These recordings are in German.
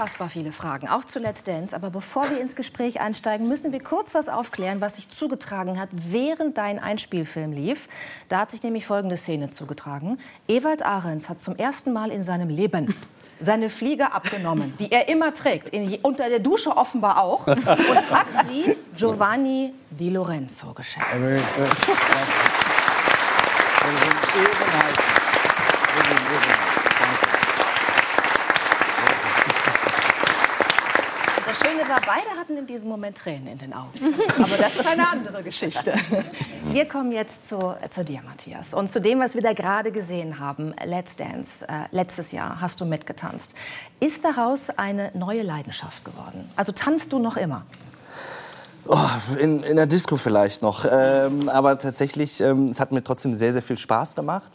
unfassbar viele Fragen, auch zu Let's Dance. Aber bevor wir ins Gespräch einsteigen, müssen wir kurz was aufklären, was sich zugetragen hat, während dein Einspielfilm lief. Da hat sich nämlich folgende Szene zugetragen. Ewald Ahrens hat zum ersten Mal in seinem Leben seine Fliege abgenommen, die er immer trägt, in, unter der Dusche offenbar auch, und hat sie Giovanni Di Lorenzo geschenkt. Das Schöne war, beide hatten in diesem Moment Tränen in den Augen. Aber das ist eine andere Geschichte. Wir kommen jetzt zu, zu dir, Matthias. Und zu dem, was wir da gerade gesehen haben, Let's Dance. Äh, letztes Jahr hast du mitgetanzt. Ist daraus eine neue Leidenschaft geworden? Also tanzt du noch immer? Oh, in, in der Disco vielleicht noch. Ähm, aber tatsächlich, ähm, es hat mir trotzdem sehr, sehr viel Spaß gemacht.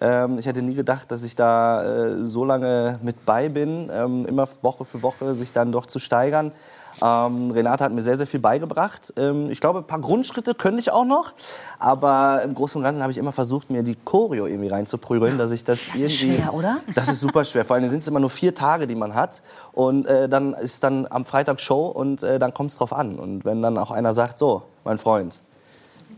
Ähm, ich hätte nie gedacht, dass ich da äh, so lange mit bei bin, ähm, immer Woche für Woche sich dann doch zu steigern. Ähm, Renate hat mir sehr, sehr viel beigebracht. Ähm, ich glaube, ein paar Grundschritte könnte ich auch noch. Aber im Großen und Ganzen habe ich immer versucht, mir die Choreo irgendwie reinzuprügeln, dass ich das, das irgendwie... ist schwer, oder? Das ist super schwer. Vor allem sind es immer nur vier Tage, die man hat. Und äh, dann ist dann am Freitag Show und äh, dann kommt es drauf an. Und wenn dann auch einer sagt, so, mein Freund,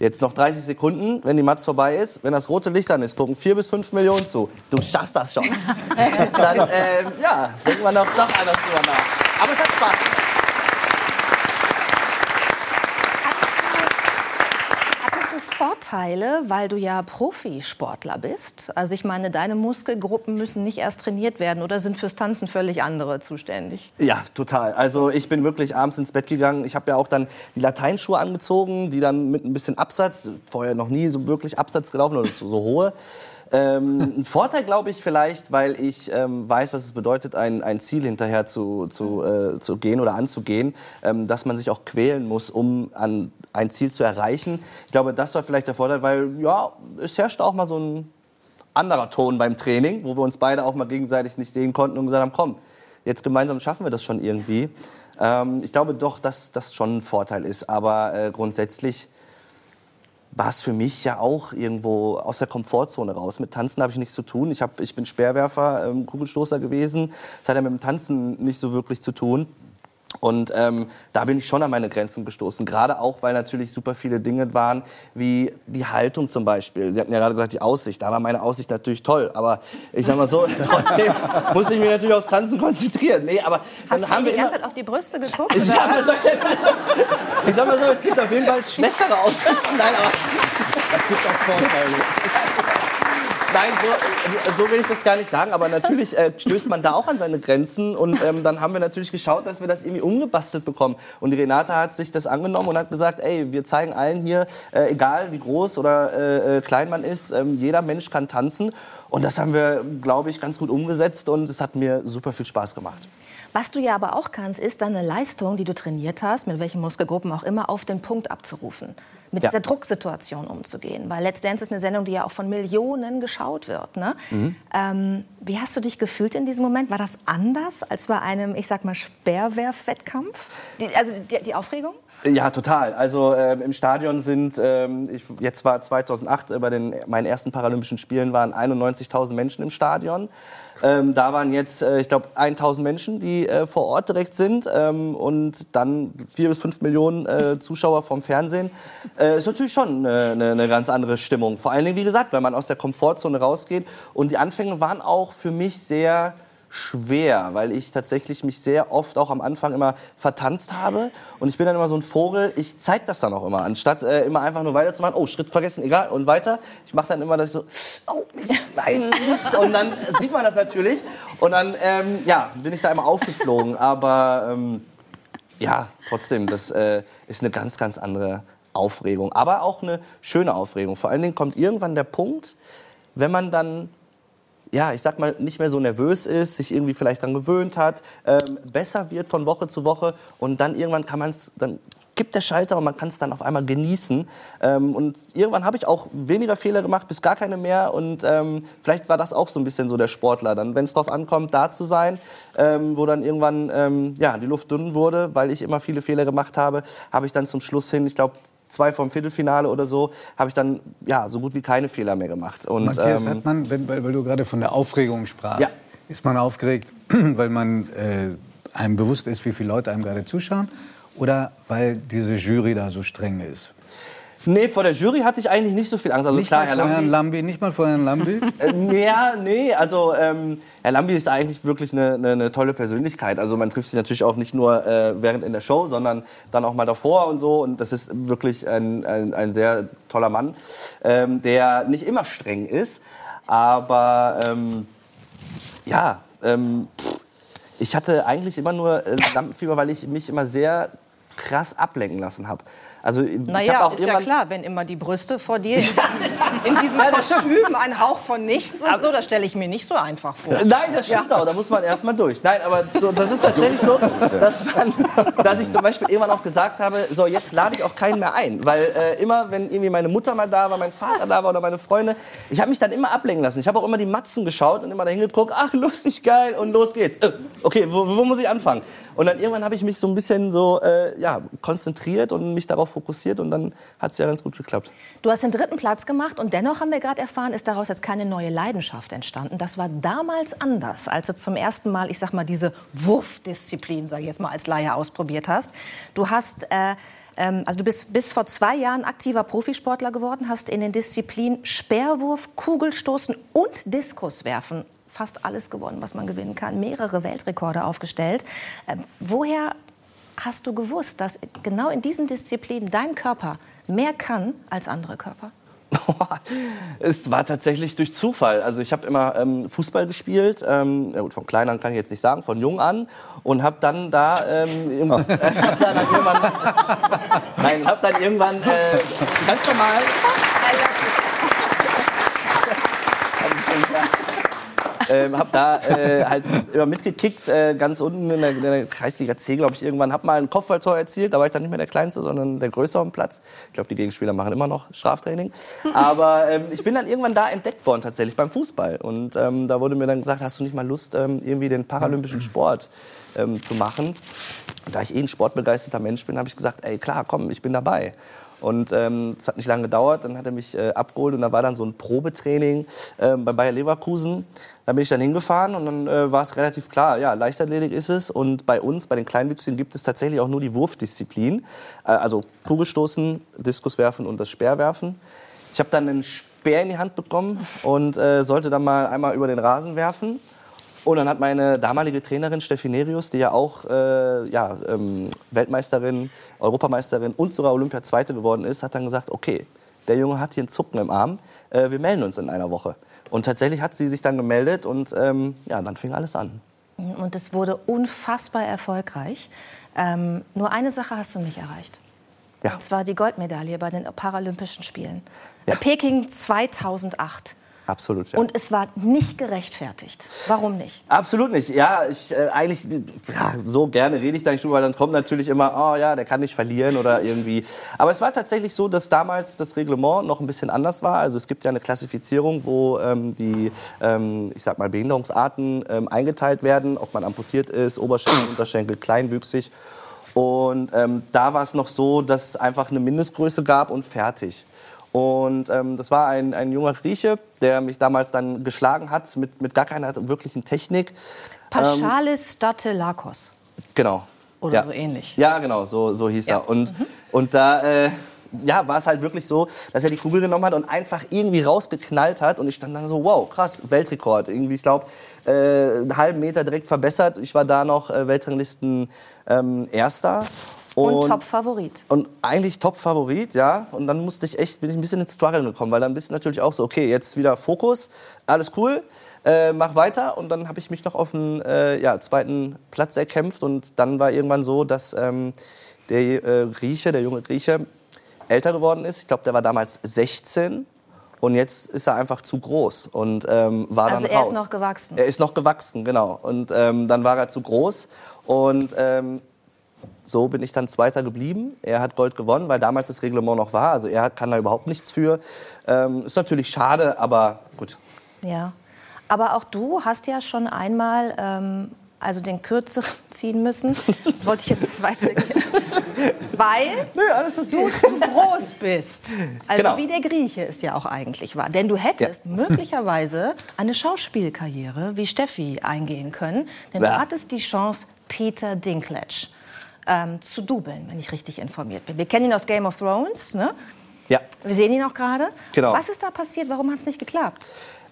Jetzt noch 30 Sekunden, wenn die Matz vorbei ist. Wenn das rote Licht an ist, gucken 4 bis 5 Millionen zu. Du schaffst das schon. Dann, äh, ja, denkt man doch noch anders drüber nach. Aber es hat Spaß gemacht. Vorteile, weil du ja Profisportler bist? Also ich meine, deine Muskelgruppen müssen nicht erst trainiert werden oder sind fürs Tanzen völlig andere zuständig? Ja, total. Also ich bin wirklich abends ins Bett gegangen. Ich habe ja auch dann die Lateinschuhe angezogen, die dann mit ein bisschen Absatz, vorher noch nie so wirklich Absatz gelaufen oder so, so hohe. Ähm, ein Vorteil, glaube ich, vielleicht, weil ich ähm, weiß, was es bedeutet, ein, ein Ziel hinterher zu, zu, äh, zu gehen oder anzugehen, ähm, dass man sich auch quälen muss, um an ein Ziel zu erreichen. Ich glaube, das war vielleicht der Vorteil, weil ja, es herrscht auch mal so ein anderer Ton beim Training, wo wir uns beide auch mal gegenseitig nicht sehen konnten und gesagt haben, komm, jetzt gemeinsam schaffen wir das schon irgendwie. Ähm, ich glaube doch, dass das schon ein Vorteil ist, aber äh, grundsätzlich war es für mich ja auch irgendwo aus der Komfortzone raus. Mit Tanzen habe ich nichts zu tun. Ich, hab, ich bin Speerwerfer, ähm, Kugelstoßer gewesen. Das hat ja mit dem Tanzen nicht so wirklich zu tun. Und ähm, da bin ich schon an meine Grenzen gestoßen. Gerade auch, weil natürlich super viele Dinge waren, wie die Haltung zum Beispiel. Sie hatten ja gerade gesagt, die Aussicht. Da war meine Aussicht natürlich toll. Aber ich sag mal so, trotzdem musste ich mich natürlich aufs Tanzen konzentrieren. Nee, aber Hast du die ganze Zeit auf die Brüste geguckt? Ich, ich, denn, also, ich sag mal so, es gibt auf jeden Fall schlechtere Aussichten. Nein, aber es gibt auch Vorteile. Nein, so, so, will ich das gar nicht sagen. Aber natürlich äh, stößt man da auch an seine Grenzen. Und ähm, dann haben wir natürlich geschaut, dass wir das irgendwie umgebastelt bekommen. Und die Renate hat sich das angenommen und hat gesagt, ey, wir zeigen allen hier, äh, egal wie groß oder äh, äh klein man ist, ähm, jeder Mensch kann tanzen. Und das haben wir, glaube ich, ganz gut umgesetzt. Und es hat mir super viel Spaß gemacht. Was du ja aber auch kannst, ist deine Leistung, die du trainiert hast, mit welchen Muskelgruppen auch immer, auf den Punkt abzurufen mit ja. dieser Drucksituation umzugehen. Weil Let's Dance ist eine Sendung, die ja auch von Millionen geschaut wird. Ne? Mhm. Ähm, wie hast du dich gefühlt in diesem Moment? War das anders als bei einem, ich sag mal, Speerwerfwettkampf? Also die, die Aufregung? Ja, total. Also äh, im Stadion sind, ähm, ich, jetzt war 2008 äh, bei den meinen ersten Paralympischen Spielen waren 91.000 Menschen im Stadion. Ähm, da waren jetzt, äh, ich glaube, 1000 Menschen, die äh, vor Ort direkt sind ähm, und dann vier bis fünf Millionen äh, Zuschauer vom Fernsehen. Äh, ist natürlich schon eine, eine, ganz andere Stimmung. Vor allen Dingen, wie gesagt, wenn man aus der Komfortzone rausgeht. Und die Anfänge waren auch für mich sehr schwer, weil ich tatsächlich mich sehr oft auch am Anfang immer vertanzt habe. Und ich bin dann immer so ein Vogel, ich zeige das dann auch immer, anstatt äh, immer einfach nur weiterzumachen, oh, Schritt vergessen, egal, und weiter. Ich mache dann immer das so, oh, nein, Mist. Und dann sieht man das natürlich. Und dann, ähm, ja, bin ich da immer aufgeflogen. Aber ähm, ja, trotzdem, das äh, ist eine ganz, ganz andere Aufregung. Aber auch eine schöne Aufregung. Vor allen Dingen kommt irgendwann der Punkt, wenn man dann ja, ich sag mal, nicht mehr so nervös ist, sich irgendwie vielleicht daran gewöhnt hat, ähm, besser wird von Woche zu Woche und dann irgendwann kann man es, dann gibt der Schalter und man kann es dann auf einmal genießen. Ähm, und irgendwann habe ich auch weniger Fehler gemacht, bis gar keine mehr. Und ähm, vielleicht war das auch so ein bisschen so der Sportler, dann, wenn es darauf ankommt, da zu sein, ähm, wo dann irgendwann ähm, ja, die Luft dünn wurde, weil ich immer viele Fehler gemacht habe, habe ich dann zum Schluss hin, ich glaube, zwei vom Viertelfinale oder so, habe ich dann ja so gut wie keine Fehler mehr gemacht. Und, Matthias, ähm, hat man, wenn, weil, weil, du gerade von der Aufregung sprachst, ja. ist man aufgeregt, weil man äh, einem bewusst ist, wie viele Leute einem gerade zuschauen? Oder weil diese Jury da so streng ist? Nee, vor der Jury hatte ich eigentlich nicht so viel Angst. Also nicht klar, mal Herr vor Lambi, Herrn Lambi, nicht mal vor Herrn Lambi? Äh, ja, nee, also ähm, Herr Lambi ist eigentlich wirklich eine, eine, eine tolle Persönlichkeit. Also man trifft sich natürlich auch nicht nur äh, während in der Show, sondern dann auch mal davor und so. Und das ist wirklich ein, ein, ein sehr toller Mann, ähm, der nicht immer streng ist, aber ähm, ja, ähm, ich hatte eigentlich immer nur äh, Lampenfieber, weil ich mich immer sehr krass ablenken lassen habe. Also Naja, auch ist ja klar, wenn immer die Brüste vor dir in, in diesem Kostüm ein Hauch von nichts und so, das stelle ich mir nicht so einfach vor. Nein, das stimmt auch. Da muss man erstmal durch. Nein, aber so, das ist tatsächlich so, dass, man, dass ich zum Beispiel irgendwann auch gesagt habe, so jetzt lade ich auch keinen mehr ein, weil äh, immer, wenn irgendwie meine Mutter mal da war, mein Vater da war oder meine Freunde, ich habe mich dann immer ablenken lassen. Ich habe auch immer die Matzen geschaut und immer dahin geguckt, ach lustig, geil und los geht's. Äh, okay, wo, wo muss ich anfangen? Und dann irgendwann habe ich mich so ein bisschen so äh, ja, konzentriert und mich darauf fokussiert und dann hat es ja ganz gut geklappt. Du hast den dritten Platz gemacht und dennoch haben wir gerade erfahren, ist daraus jetzt keine neue Leidenschaft entstanden. Das war damals anders, als du zum ersten Mal, ich sag mal, diese Wurfdisziplin, sag ich jetzt mal als Laie, ausprobiert hast. Du hast äh, ähm, also du bist bis vor zwei Jahren aktiver Profisportler geworden, hast in den Disziplinen Speerwurf, Kugelstoßen und Diskuswerfen fast alles gewonnen, was man gewinnen kann, mehrere Weltrekorde aufgestellt. Ähm, woher hast du gewusst, dass genau in diesen Disziplinen dein Körper mehr kann als andere Körper? es war tatsächlich durch Zufall. Also ich habe immer ähm, Fußball gespielt, ähm, ja gut, von klein an kann ich jetzt nicht sagen, von jung an und habe dann da ähm, irgendwann, äh, hab dann irgendwann, nein, hab dann irgendwann äh, ganz normal. Ähm, hab da äh, halt immer mitgekickt, äh, ganz unten in der, in der Kreisliga C, glaube ich, irgendwann. Hab mal ein Kopfballtor erzielt, da war ich dann nicht mehr der Kleinste, sondern der Größere am Platz. Ich glaube, die Gegenspieler machen immer noch Straftraining. Aber ähm, ich bin dann irgendwann da entdeckt worden, tatsächlich beim Fußball. Und ähm, da wurde mir dann gesagt, hast du nicht mal Lust, ähm, irgendwie den paralympischen Sport ähm, zu machen? Und da ich eh ein sportbegeisterter Mensch bin, habe ich gesagt, ey, klar, komm, ich bin dabei. Und ähm, es hat nicht lange gedauert, dann hat er mich äh, abgeholt und da war dann so ein Probetraining ähm, bei Bayer Leverkusen. Da bin ich dann hingefahren und dann äh, war es relativ klar, ja, Leichtathletik ist es. Und bei uns, bei den Kleinwüchsigen, gibt es tatsächlich auch nur die Wurfdisziplin. Äh, also Kugelstoßen, Diskuswerfen und das Speerwerfen. Ich habe dann einen Speer in die Hand bekommen und äh, sollte dann mal einmal über den Rasen werfen. Und dann hat meine damalige Trainerin Steffi Nerius, die ja auch äh, ja, ähm, Weltmeisterin, Europameisterin und sogar Olympia-Zweite geworden ist, hat dann gesagt, okay, der Junge hat hier einen Zucken im Arm, äh, wir melden uns in einer Woche. Und tatsächlich hat sie sich dann gemeldet und ähm, ja, dann fing alles an. Und es wurde unfassbar erfolgreich. Ähm, nur eine Sache hast du nicht erreicht. Ja. Und zwar die Goldmedaille bei den Paralympischen Spielen. Ja. Peking 2008. Absolut, ja. Und es war nicht gerechtfertigt. Warum nicht? Absolut nicht. Ja, ich äh, eigentlich ja, so gerne rede ich da nicht drüber, weil dann kommt natürlich immer, oh ja, der kann nicht verlieren oder irgendwie. Aber es war tatsächlich so, dass damals das Reglement noch ein bisschen anders war. Also es gibt ja eine Klassifizierung, wo ähm, die, ähm, ich sag mal, Behinderungsarten ähm, eingeteilt werden, ob man amputiert ist, Oberschenkel, Unterschenkel, kleinwüchsig. Und ähm, da war es noch so, dass es einfach eine Mindestgröße gab und fertig. Und ähm, das war ein, ein junger Grieche, der mich damals dann geschlagen hat, mit, mit gar keiner wirklichen Technik. Paschalis Statelakos. Genau. Oder ja. so ähnlich. Ja, genau, so, so hieß Ja. er. Und, und da äh, ja, war es halt wirklich so, dass er die Kugel genommen hat und einfach irgendwie rausgeknallt hat. Und ich stand dann so, wow, krass, Weltrekord. Irgendwie, ich glaube, äh, einen halben Meter direkt verbessert. Ich war da noch äh, Weltranglisten ähm, Erster. Und, Top-Favorit. Und eigentlich Top-Favorit, ja. Und dann musste ich echt, bin ich ein bisschen ins Struggle gekommen, weil dann bist du natürlich auch so, okay, jetzt wieder Fokus, alles cool, äh, mach weiter. Und dann habe ich mich noch auf den äh, ja, zweiten Platz erkämpft. Und dann war irgendwann so, dass ähm, der äh, Grieche, der junge Grieche, älter geworden ist. Ich glaube, der war damals 16. Und jetzt ist er einfach zu groß und ähm, war Also dann er raus. ist noch gewachsen. Er ist noch gewachsen, genau. Und ähm, dann war er zu groß. Und ähm, so bin ich dann Zweiter geblieben. Er hat Gold gewonnen, weil damals das Reglement noch war. Also er kann da überhaupt nichts für. Ähm, ist natürlich schade, aber gut. Ja. Aber auch du hast ja schon einmal ähm, also den Kürzeren ziehen müssen. Das wollte ich jetzt nicht weitergehen. Weil Nö, okay. du zu groß bist. Also Genau. wie der Grieche es ja auch eigentlich war. Denn du hättest möglicherweise eine Schauspielkarriere wie Steffi eingehen können. Denn Ja. du hattest die Chance, Peter Dinklage ähm, zu dubeln, wenn ich richtig informiert bin. Wir kennen ihn aus Game of Thrones, ne? Ja. Wir sehen ihn auch gerade. Genau. Was ist da passiert? Warum hat es nicht geklappt?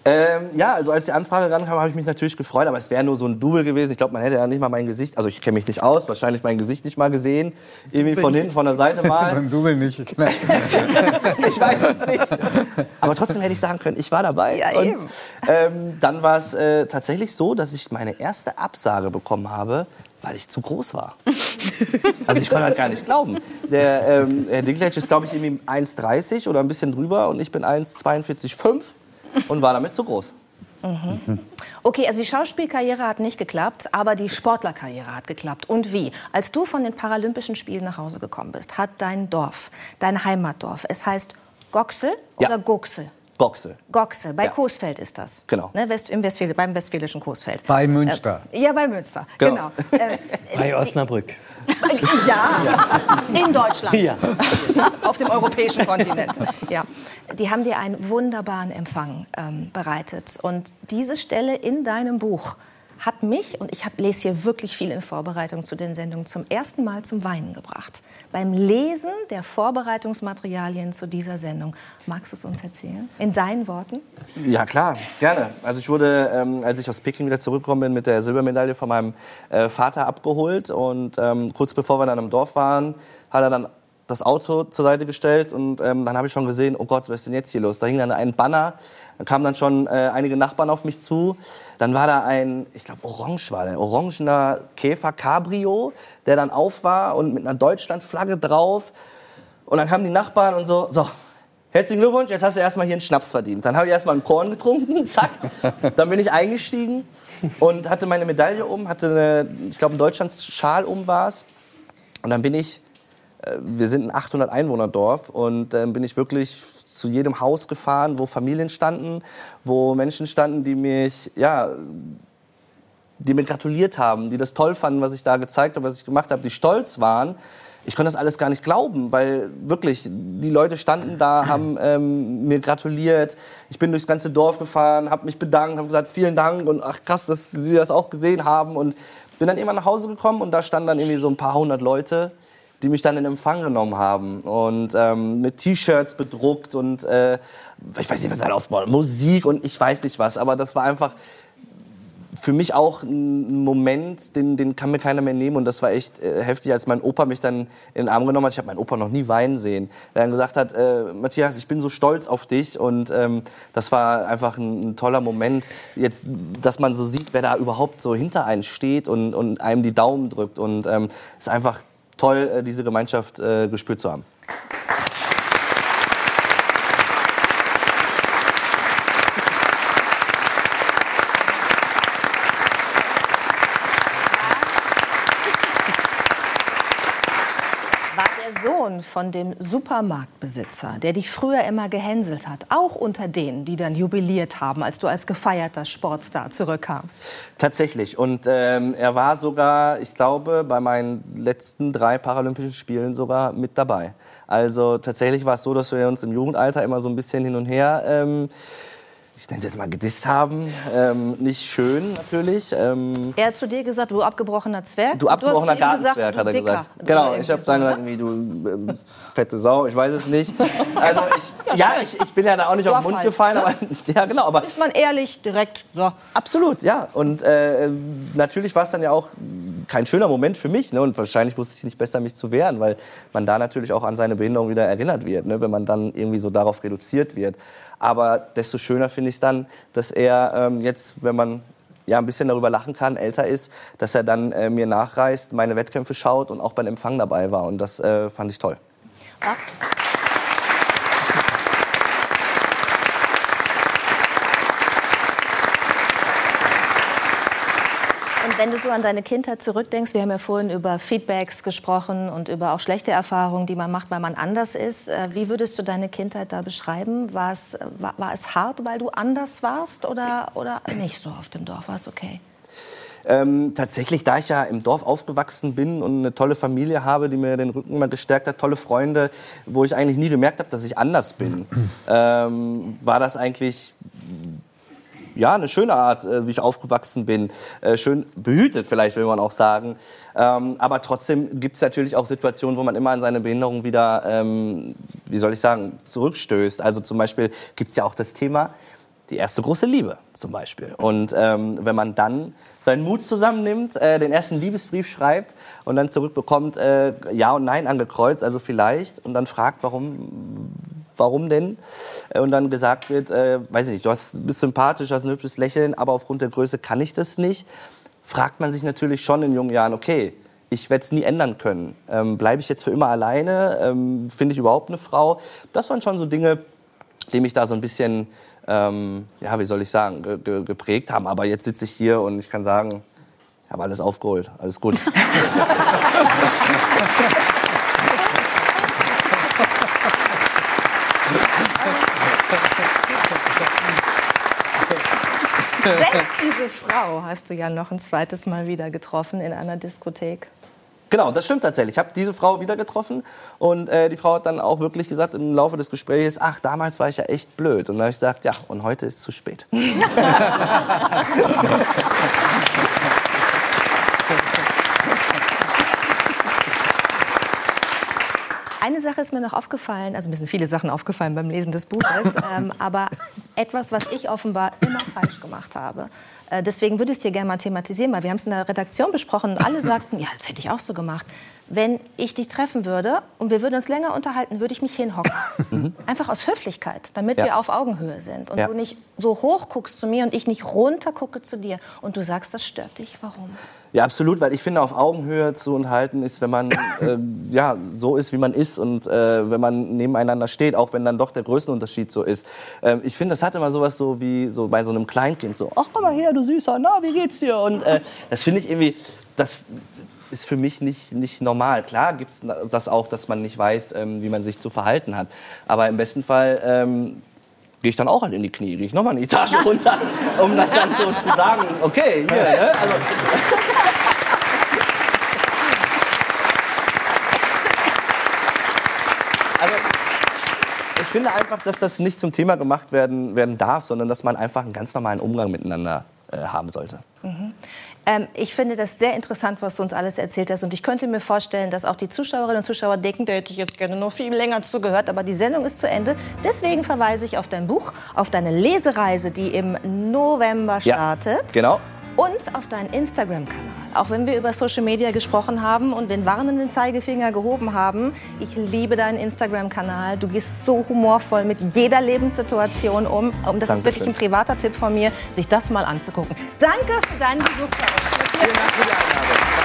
Ähm, ja, also als die Anfrage rankam, habe ich mich natürlich gefreut, aber es wäre nur so ein Double gewesen. Ich glaube, man hätte ja nicht mal mein Gesicht, also ich kenne mich nicht aus, wahrscheinlich mein Gesicht nicht mal gesehen. Irgendwie von hinten, von der Seite mal. Beim Double nicht. ich weiß es nicht. Aber trotzdem hätte ich sagen können, ich war dabei. Ja, Und, eben. ähm, dann war es äh, tatsächlich so, dass ich meine erste Absage bekommen habe, weil ich zu groß war. Also ich konnte das gar nicht glauben. Der ähm, Herr Dinklage ist, glaube ich, irgendwie 1,30 oder ein bisschen drüber und ich bin 1,42,5 und war damit zu groß. Okay, also die Schauspielkarriere hat nicht geklappt, aber die Sportlerkarriere hat geklappt. Und wie? Als du von den Paralympischen Spielen nach Hause gekommen bist, hat dein Dorf, dein Heimatdorf, es heißt Goxel Ja. oder Goxel? Boxe. Goxel, bei Ja. Coesfeld ist das. Genau. Ne, West, im Westfäl beim westfälischen Coesfeld. Bei Münster. Äh, ja, bei Münster, genau. Genau. Äh, Bei Osnabrück. ja, in Deutschland. Ja. Auf dem europäischen Kontinent. Ja. Die haben dir einen wunderbaren Empfang ähm, bereitet. Und diese Stelle in deinem Buch hat mich, und ich lese hier wirklich viel in Vorbereitung zu den Sendungen, zum ersten Mal zum Weinen gebracht. Beim Lesen der Vorbereitungsmaterialien zu dieser Sendung. Magst du es uns erzählen? In deinen Worten? Ja, klar, gerne. Also ich wurde, ähm, als ich aus Peking wieder zurückgekommen bin, mit der Silbermedaille von meinem äh, Vater abgeholt. Und ähm, kurz bevor wir dann im Dorf waren, hat er dann das Auto zur Seite gestellt. Und ähm, dann habe ich schon gesehen, oh Gott, was ist denn jetzt hier los? Da hing dann ein Banner. Dann kamen dann schon äh, einige Nachbarn auf mich zu. Dann war da ein, ich glaube, orange war der, ein orangener Käfer Cabrio, der dann auf war und mit einer Deutschlandflagge drauf. Und dann kamen die Nachbarn und so, so, herzlichen Glückwunsch, jetzt hast du erstmal hier einen Schnaps verdient. Dann habe ich erstmal einen Korn getrunken, zack. Dann bin ich eingestiegen und hatte meine Medaille um, hatte, eine, ich glaube, einen Deutschlandsschal um war es. Und dann bin ich, äh, wir sind ein 800 Einwohnerdorf und dann bin ich wirklich zu jedem Haus gefahren, wo Familien standen, wo Menschen standen, die mich, ja, die mir gratuliert haben, die das toll fanden, was ich da gezeigt habe, was ich gemacht habe, die stolz waren. Ich konnte das alles gar nicht glauben, weil wirklich die Leute standen da, haben ähm, mir gratuliert. Ich bin durchs ganze Dorf gefahren, habe mich bedankt, habe gesagt vielen Dank und ach krass, dass Sie das auch gesehen haben und bin dann irgendwann nach Hause gekommen und da standen dann irgendwie so ein paar hundert Leute, die mich dann in Empfang genommen haben und ähm, mit T-Shirts bedruckt und äh, ich weiß nicht, was da aufbaut, Musik und ich weiß nicht was, aber das war einfach für mich auch ein Moment, den, den kann mir keiner mehr nehmen. Und das war echt äh, heftig, als mein Opa mich dann in den Arm genommen hat. Ich habe meinen Opa noch nie weinen sehen. Der dann gesagt hat, äh, Matthias, ich bin so stolz auf dich. Und ähm, das war einfach ein, ein toller Moment, jetzt, dass man so sieht, wer da überhaupt so hinter einem steht und, und einem die Daumen drückt. Und ähm, ist einfach toll, äh, diese Gemeinschaft äh, gespürt zu haben. War der Sohn von dem Supermarktbesitzer, der dich früher immer gehänselt hat, auch unter denen, die dann jubiliert haben, als du als gefeierter Sportstar zurückkamst? Tatsächlich. Und ähm, er war sogar, ich glaube, bei meinen letzten drei Paralympischen Spielen sogar mit dabei. Also tatsächlich war es so, dass wir uns im Jugendalter immer so ein bisschen hin und her, ähm, ich nenne es jetzt mal gedisst haben. Ähm, nicht schön natürlich. Ähm, Er hat zu dir gesagt, du abgebrochener Zwerg. Du abgebrochener gesagt, Gartenzwerg, du hat er Dicker. gesagt. Genau, ich habe dann ne? gesagt, irgendwie, du ähm, fette Sau, ich weiß es nicht. Also ich, ja, ich, ich bin ja da auch nicht auf den Mund gefallen, aber ja genau, aber Ist man ehrlich, direkt, so. Absolut, ja. Und äh, natürlich war es dann ja auch kein schöner Moment für mich. Ne? Und wahrscheinlich wusste ich nicht besser, mich zu wehren, weil man da natürlich auch an seine Behinderung wieder erinnert wird, ne? wenn man dann irgendwie so darauf reduziert wird. Aber desto schöner finde ich es dann, dass er ähm, jetzt, wenn man ja ein bisschen darüber lachen kann, älter ist, dass er dann äh, mir nachreist, meine Wettkämpfe schaut und auch beim Empfang dabei war. Und das äh, fand ich toll. Ja. Wenn du so an deine Kindheit zurückdenkst, wir haben ja vorhin über Feedbacks gesprochen und über auch schlechte Erfahrungen, die man macht, weil man anders ist. Äh, Wie würdest du deine Kindheit da beschreiben? War es, war, war es hart, weil du anders warst oder, oder nicht so auf dem Dorf? War es okay? Ähm, tatsächlich, da ich ja im Dorf aufgewachsen bin und eine tolle Familie habe, die mir den Rücken immer gestärkt hat, tolle Freunde, wo ich eigentlich nie gemerkt habe, dass ich anders bin, ähm, war das eigentlich ja, eine schöne Art, äh, wie ich aufgewachsen bin. Äh, schön behütet vielleicht, will man auch sagen. Ähm, aber trotzdem gibt es natürlich auch Situationen, wo man immer an seine Behinderung wieder, ähm, wie soll ich sagen, zurückstößt. Also zum Beispiel gibt es ja auch das Thema, die erste große Liebe zum Beispiel. Und ähm, wenn man dann seinen Mut zusammennimmt, äh, den ersten Liebesbrief schreibt und dann zurückbekommt äh, Ja und Nein angekreuzt, also vielleicht, und dann fragt, warum, warum denn? Äh, und dann gesagt wird, äh, weiß ich nicht, du hast, bist sympathisch, hast ein hübsches Lächeln, aber aufgrund der Größe kann ich das nicht, fragt man sich natürlich schon in jungen Jahren, okay, ich werde es nie ändern können. Ähm, Bleibe ich jetzt für immer alleine? Ähm, Finde ich überhaupt eine Frau? Das waren schon so Dinge, die mich da so ein bisschen ähm, ja, wie soll ich sagen, ge ge geprägt haben. Aber jetzt sitze ich hier und ich kann sagen, ich habe alles aufgeholt. Alles gut. Selbst diese Frau hast du ja noch ein zweites Mal wieder getroffen in einer Diskothek. Genau, das stimmt tatsächlich. Ich habe diese Frau wieder getroffen und äh, die Frau hat dann auch wirklich gesagt im Laufe des Gesprächs, ach, damals war ich ja echt blöd. Und dann habe ich gesagt, ja, und heute ist es zu spät. Eine Sache ist mir noch aufgefallen, also mir sind viele Sachen aufgefallen beim Lesen des Buches, ähm, aber etwas, was ich offenbar immer falsch gemacht habe. Äh, deswegen würde ich es hier gerne mal thematisieren, weil wir haben es in der Redaktion besprochen und alle sagten, ja, das hätte ich auch so gemacht. Wenn ich dich treffen würde und wir würden uns länger unterhalten, würde ich mich hinhocken. Mhm. Einfach aus Höflichkeit, damit ja. wir auf Augenhöhe sind. Und ja. du nicht so hoch guckst zu mir und ich nicht runter gucke zu dir. Und du sagst, das stört dich. Warum? Ja, absolut, weil ich finde, auf Augenhöhe zu unterhalten ist, wenn man äh, ja, so ist, wie man ist und äh, wenn man nebeneinander steht, auch wenn dann doch der Größenunterschied so ist. Ähm, ich finde, das hat immer sowas so wie so bei so einem Kleinkind, so, ach, komm mal her, du Süßer, na, wie geht's dir? Und äh, das finde ich irgendwie, das ist für mich nicht, nicht normal. Klar gibt es das auch, dass man nicht weiß, ähm, wie man sich zu verhalten hat. Aber im besten Fall ähm, gehe ich dann auch halt in die Knie, gehe ich nochmal eine Etage runter, um das dann so zu sagen, okay, hier, ne? Also, also, ich finde einfach, dass das nicht zum Thema gemacht werden, werden darf, sondern dass man einfach einen ganz normalen Umgang miteinander äh, haben sollte. Mhm. Ähm, ich finde das sehr interessant, was du uns alles erzählt hast. Und ich könnte mir vorstellen, dass auch die Zuschauerinnen und Zuschauer denken, da hätte ich jetzt gerne noch viel länger zugehört. Aber die Sendung ist zu Ende. Deswegen verweise ich auf dein Buch, auf deine Lesereise, die im November startet. Ja, genau und auf deinen Instagram-Kanal. Auch wenn wir über Social Media gesprochen haben und den warnenden Zeigefinger gehoben haben, ich liebe deinen Instagram-Kanal. Du gehst so humorvoll mit jeder Lebenssituation um. Und das Dankeschön. ist wirklich ein privater Tipp von mir, sich das mal anzugucken. Danke für deinen Besuch. Vielen Dank für die Einladung.